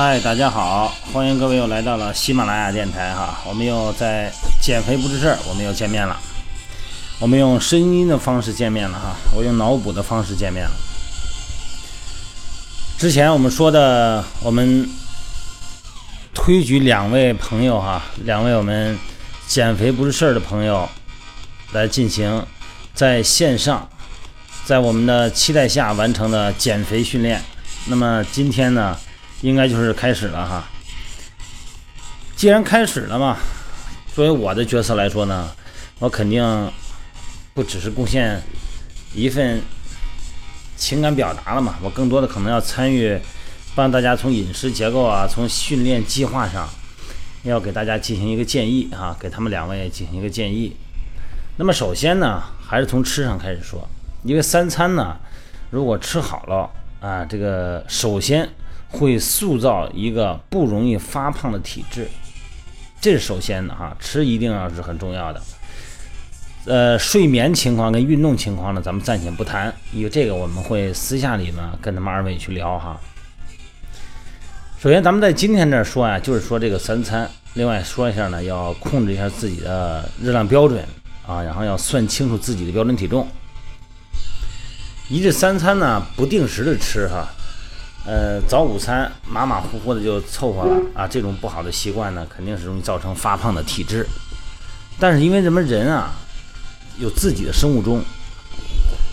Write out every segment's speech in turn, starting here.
嗨，大家好，欢迎各位又来到了喜马拉雅电台哈，我们又在减肥不是事儿，我们又见面了，我们用声音的方式见面了哈，我用脑补的方式见面了。之前我们说的，我们推举两位朋友哈，两位我们减肥不是事儿的朋友来进行在线上，在我们的期待下完成的减肥训练。那么今天呢？应该就是开始了哈。既然开始了嘛，作为我的角色来说呢，我肯定不只是贡献一份情感表达了嘛，我更多的可能要参与，帮大家从饮食结构啊，从训练计划上，要给大家进行一个建议啊，给他们两位进行一个建议。那么首先呢，还是从吃上开始说，因为三餐呢，如果吃好了啊，这个首先。会塑造一个不容易发胖的体质，这是首先的哈，吃一定要是很重要的。呃，睡眠情况跟运动情况呢，咱们暂且不谈，因为这个我们会私下里呢跟他们二位去聊哈。首先，咱们在今天这说啊，就是说这个三餐，另外说一下呢，要控制一下自己的热量标准啊，然后要算清楚自己的标准体重。一日三餐呢，不定时的吃哈。呃，早午餐马马虎虎的就凑合了啊，这种不好的习惯呢，肯定是容易造成发胖的体质。但是因为咱们人啊，有自己的生物钟，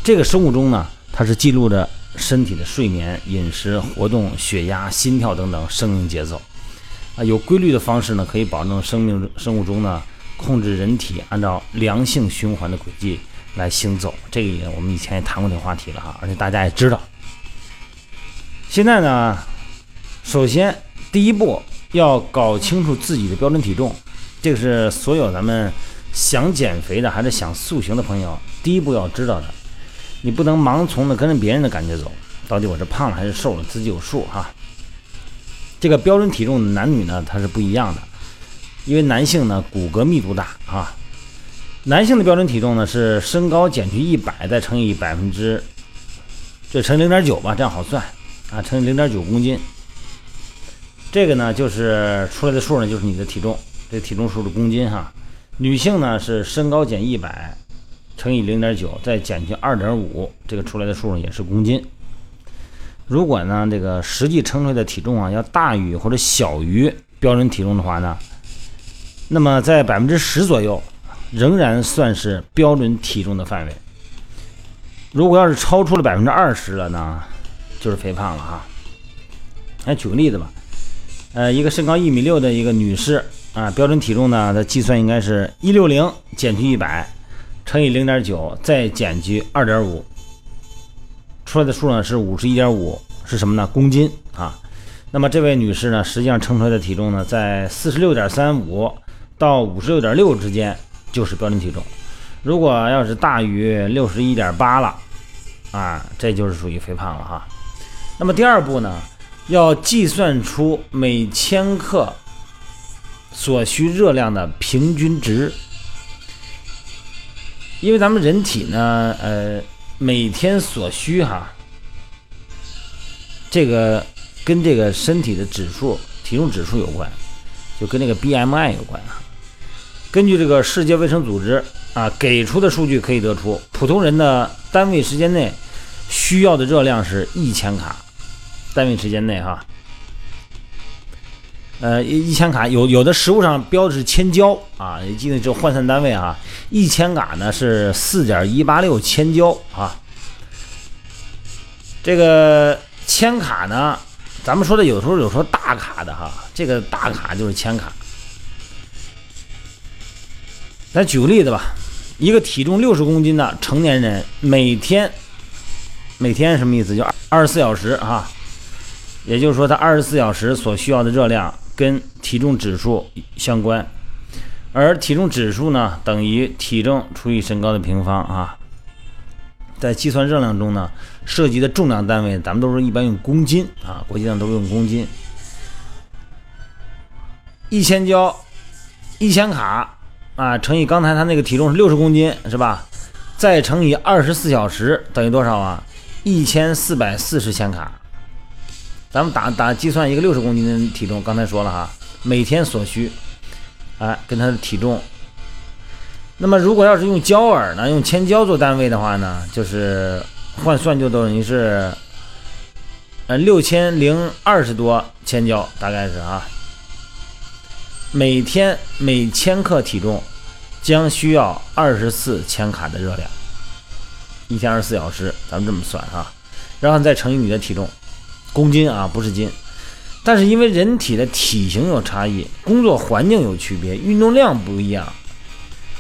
这个生物钟呢，它是记录着身体的睡眠、饮食、活动、血压、心跳等等生命节奏啊，有规律的方式呢，可以保证生命生物钟呢，控制人体按照良性循环的轨迹来行走。这个也我们以前也谈过这个话题了哈，而且大家也知道。现在呢，首先第一步要搞清楚自己的标准体重，这个是所有咱们想减肥的还是想塑形的朋友第一步要知道的。你不能盲从的跟着别人的感觉走，到底我是胖了还是瘦了，自己有数哈。这个标准体重男女呢它是不一样的，因为男性呢骨骼密度大啊，男性的标准体重呢是身高减去一百再乘以百分之，就乘零点九吧，这样好算。啊，乘以零点九公斤，这个呢就是出来的数呢，就是你的体重，这体重数是公斤哈。女性呢是身高减一百，乘以零点九，再减去二点五，这个出来的数呢也是公斤。如果呢这个实际称出来的体重啊要大于或者小于标准体重的话呢，那么在百分之十左右，仍然算是标准体重的范围。如果要是超出了百分之二十了呢？就是肥胖了哈，来举个例子吧，呃，一个身高一米六的一个女士啊，标准体重呢，它计算应该是一六零减去一百，乘以零点九，再减去二点五，出来的数呢是五十一点五，是什么呢？公斤啊。那么这位女士呢，实际上称出来的体重呢，在四十六点三五到五十六点六之间就是标准体重。如果要是大于六十一点八了啊，这就是属于肥胖了哈。那么第二步呢，要计算出每千克所需热量的平均值，因为咱们人体呢，呃，每天所需哈，这个跟这个身体的指数、体重指数有关，就跟那个 BMI 有关啊。根据这个世界卫生组织啊给出的数据可以得出，普通人的单位时间内需要的热量是一千卡。单位时间内哈，呃，一一千卡有有的食物上标的是千焦啊，你记得就换算单位啊，一千卡呢是四点一八六千焦啊。这个千卡呢，咱们说的有时候有说大卡的哈，这个大卡就是千卡。咱举个例子吧，一个体重六十公斤的成年人，每天每天什么意思？就二十四小时哈。也就是说，它二十四小时所需要的热量跟体重指数相关，而体重指数呢等于体重除以身高的平方啊。在计算热量中呢，涉及的重量单位咱们都是一般用公斤啊，国际上都用公斤。一千焦，一千卡啊，乘以刚才他那个体重是六十公斤是吧？再乘以二十四小时等于多少啊？一千四百四十千卡。咱们打打计算一个六十公斤的体重，刚才说了哈，每天所需，哎，跟他的体重。那么如果要是用焦耳呢，用千焦做单位的话呢，就是换算就等于是，呃，六千零二十多千焦，大概是啊。每天每千克体重将需要二十四千卡的热量，一天二十四小时，咱们这么算哈，然后再乘以你的体重，公斤啊，不是斤。但是因为人体的体型有差异，工作环境有区别，运动量不一样。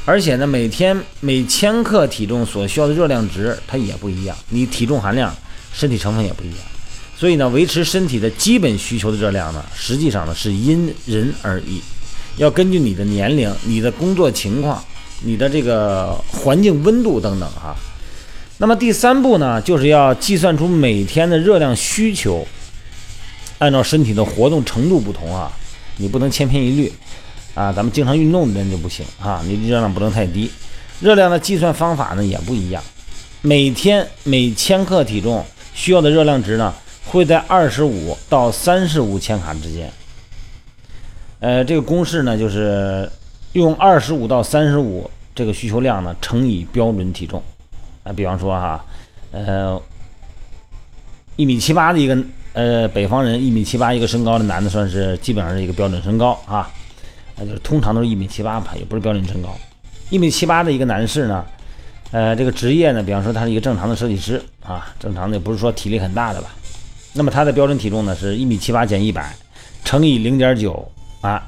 而且呢，每天每千克体重所需要的热量值它也不一样，你体重含量、身体成分也不一样，所以呢，维持身体的基本需求的热量呢，实际上呢是因人而异，要根据你的年龄、你的工作情况、你的这个环境温度等等哈。那么第三步呢，就是要计算出每天的热量需求，按照身体的活动程度不同啊，你不能千篇一律。啊，咱们经常运动的人就不行啊，你热量不能太低。热量的计算方法呢也不一样，每天每千克体重需要的热量值呢会在二十五到三十五千卡之间。呃，这个公式呢就是用二十五到三十五这个需求量呢乘以标准体重。啊，比方说哈，呃，一米七八的一个呃北方人，一米七八一个身高的男的，算是基本上是一个标准身高啊。那就是通常都是一米七八吧，也不是标准身高。一米七八的一个男士呢，呃，这个职业呢，比方说他是一个正常的设计师啊，正常的不是说体力很大的吧。那么他的标准体重呢是一米七八减一百，乘以零点九啊，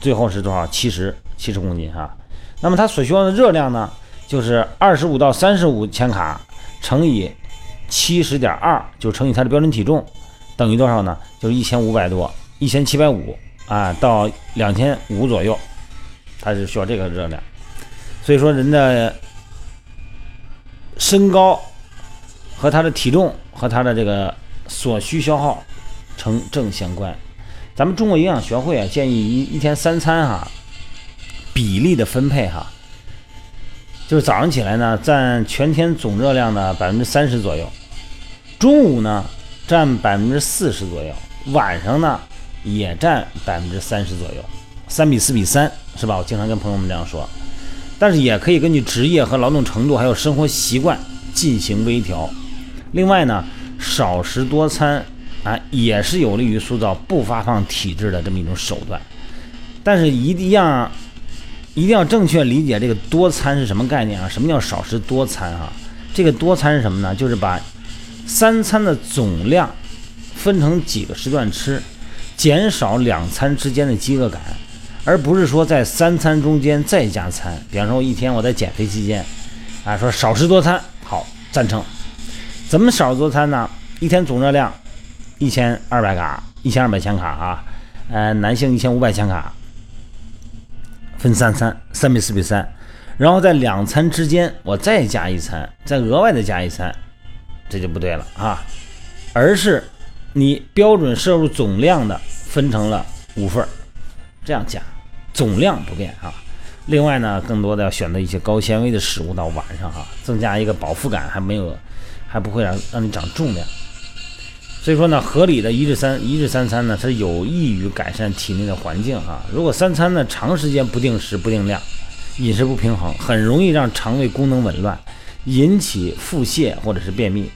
最后是多少？七十七十公斤啊。那么他所需要的热量呢，就是二十五到三十五千卡乘以七十点二，就乘以它的标准体重，等于多少呢？就是一千五百多，一千七百五。啊，到两千五左右，它是需要这个热量。所以说，人的身高和他的体重和他的这个所需消耗成正相关。咱们中国营养学会啊，建议一一天三餐哈，比例的分配哈，就是早上起来呢，占全天总热量的百分之三十左右，中午呢占百分之四十左右，晚上呢。也占百分之三十左右，三比四比三，是吧？我经常跟朋友们这样说。但是也可以根据职业和劳动程度，还有生活习惯进行微调。另外呢，少食多餐啊，也是有利于塑造不发胖体质的这么一种手段。但是一定要一定要正确理解这个多餐是什么概念啊？什么叫少食多餐啊？这个多餐是什么呢？就是把三餐的总量分成几个时段吃。减少两餐之间的饥饿感，而不是说在三餐中间再加餐。比方说，我一天我在减肥期间，啊，说少食多餐，好，赞成。怎么少食多餐呢？一天总热量一千二百卡，一千二百千卡啊，呃，男性一千五百千卡，分三餐，三比四比三，然后在两餐之间我再加一餐，再额外的加一餐，这就不对了啊，而是。你标准摄入总量的分成了五份儿，这样加，总量不变啊。另外呢，更多的要选择一些高纤维的食物到晚上哈，增加一个饱腹感，还没有，还不会让让你长重量。所以说呢，合理的一日三一日三餐呢，它有益于改善体内的环境哈。如果三餐呢长时间不定时不定量，饮食不平衡，很容易让肠胃功能紊乱，引起腹泻或者是便秘，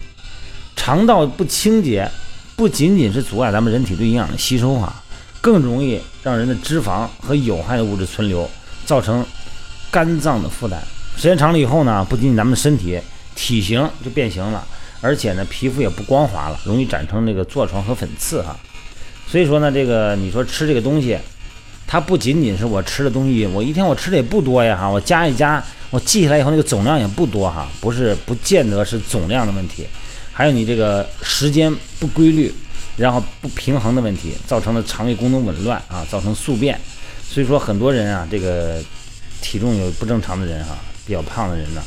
肠道不清洁。不仅仅是阻碍咱们人体对营养的吸收啊，更容易让人的脂肪和有害的物质存留，造成肝脏的负担。时间长了以后呢，不仅仅咱们身体体型就变形了，而且呢，皮肤也不光滑了，容易长成那个痤疮和粉刺哈。所以说呢，这个你说吃这个东西，它不仅仅是我吃的东西，我一天我吃的也不多呀哈，我加一加，我记下来以后那个总量也不多哈，不是不见得是总量的问题。还有你这个时间不规律，然后不平衡的问题，造成了肠胃功能紊乱啊，造成宿便。所以说很多人啊，这个体重有不正常的人哈，比较胖的人呢，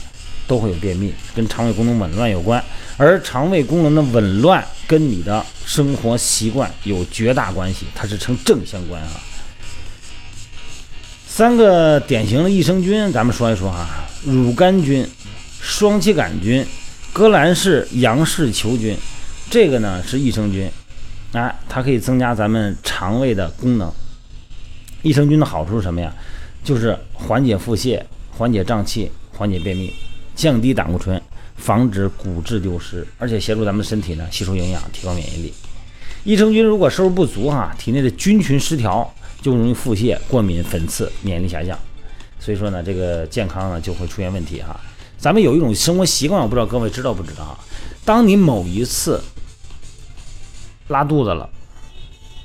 都会有便秘，跟肠胃功能紊乱有关。而肠胃功能的紊乱跟你的生活习惯有绝大关系，它是成正相关啊。三个典型的益生菌，咱们说一说哈：乳杆菌、双歧杆菌。革兰氏杨氏球菌，这个呢是益生菌，哎，它可以增加咱们肠胃的功能。益生菌的好处是什么呀？就是缓解腹泻、缓解胀气、缓解便秘、降低胆固醇、防止骨质丢失，而且协助咱们身体呢吸收营养、提高免疫力。益生菌如果摄入不足哈，体内的菌群失调，就容易腹泻、过敏、粉刺、免疫力下降。所以说呢，这个健康呢就会出现问题哈。咱们有一种生活习惯，我不知道各位知道不知道啊？当你某一次拉肚子了，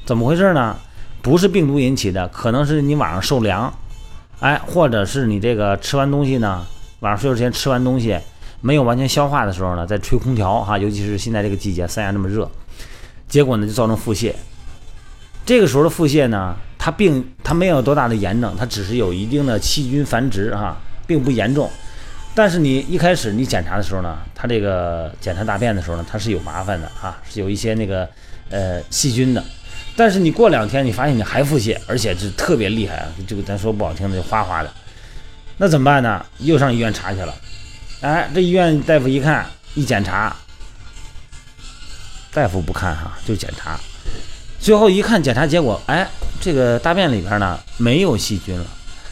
怎么回事呢？不是病毒引起的，可能是你晚上受凉，哎，或者是你这个吃完东西呢，晚上睡觉之前吃完东西没有完全消化的时候呢，在吹空调哈，尤其是现在这个季节三亚那么热，结果呢就造成腹泻。这个时候的腹泻呢，它并它没有多大的炎症，它只是有一定的细菌繁殖哈，并不严重。但是你一开始你检查的时候呢，它这个检查大便的时候呢，它是有麻烦的哈，是有一些那个呃细菌的。但是你过两天，你发现你还腹泻，而且是特别厉害啊！这个咱说不好听的，就哗哗的。那怎么办呢？又上医院查去了。哎，这医院大夫一看，一检查，大夫不看哈，就检查。最后一看检查结果，哎，这个大便里边呢没有细菌了，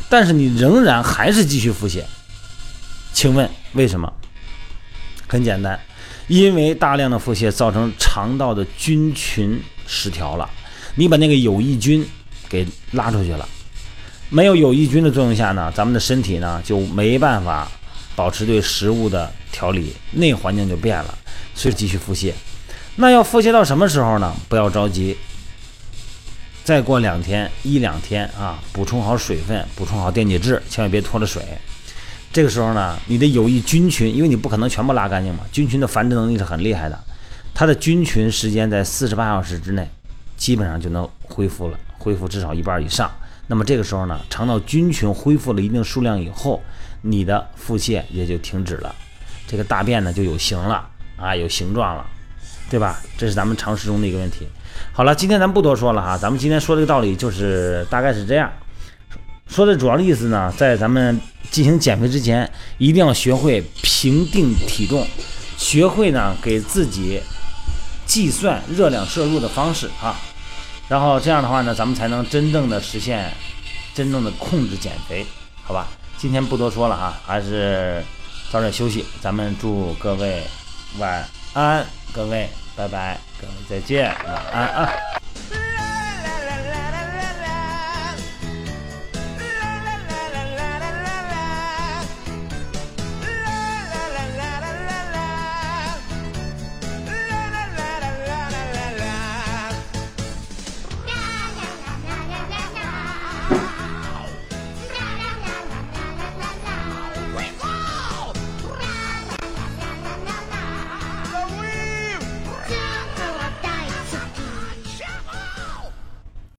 但是你仍然还是继续腹泻。请问为什么？很简单，因为大量的腹泻造成肠道的菌群失调了。你把那个有益菌给拉出去了，没有有益菌的作用下呢，咱们的身体呢就没办法保持对食物的调理，内环境就变了，所以继续腹泻。那要腹泻到什么时候呢？不要着急，再过两天一两天啊，补充好水分，补充好电解质，千万别脱了水。这个时候呢，你的有益菌群，因为你不可能全部拉干净嘛，菌群的繁殖能力是很厉害的，它的菌群时间在四十八小时之内。基本上就能恢复了，恢复至少一半以上。那么这个时候呢，肠道菌群恢复了一定数量以后，你的腹泻也就停止了，这个大便呢就有形了啊，有形状了，对吧？这是咱们常识中的一个问题。好了，今天咱不多说了哈，咱们今天说这个道理就是大概是这样。说的主要的意思呢，在咱们进行减肥之前，一定要学会评定体重，学会呢给自己计算热量摄入的方式啊。然后这样的话呢，咱们才能真正的实现真正的控制减肥，好吧？今天不多说了啊，还是早点休息。咱们祝各位晚安，各位拜拜，各位再见，晚安啊。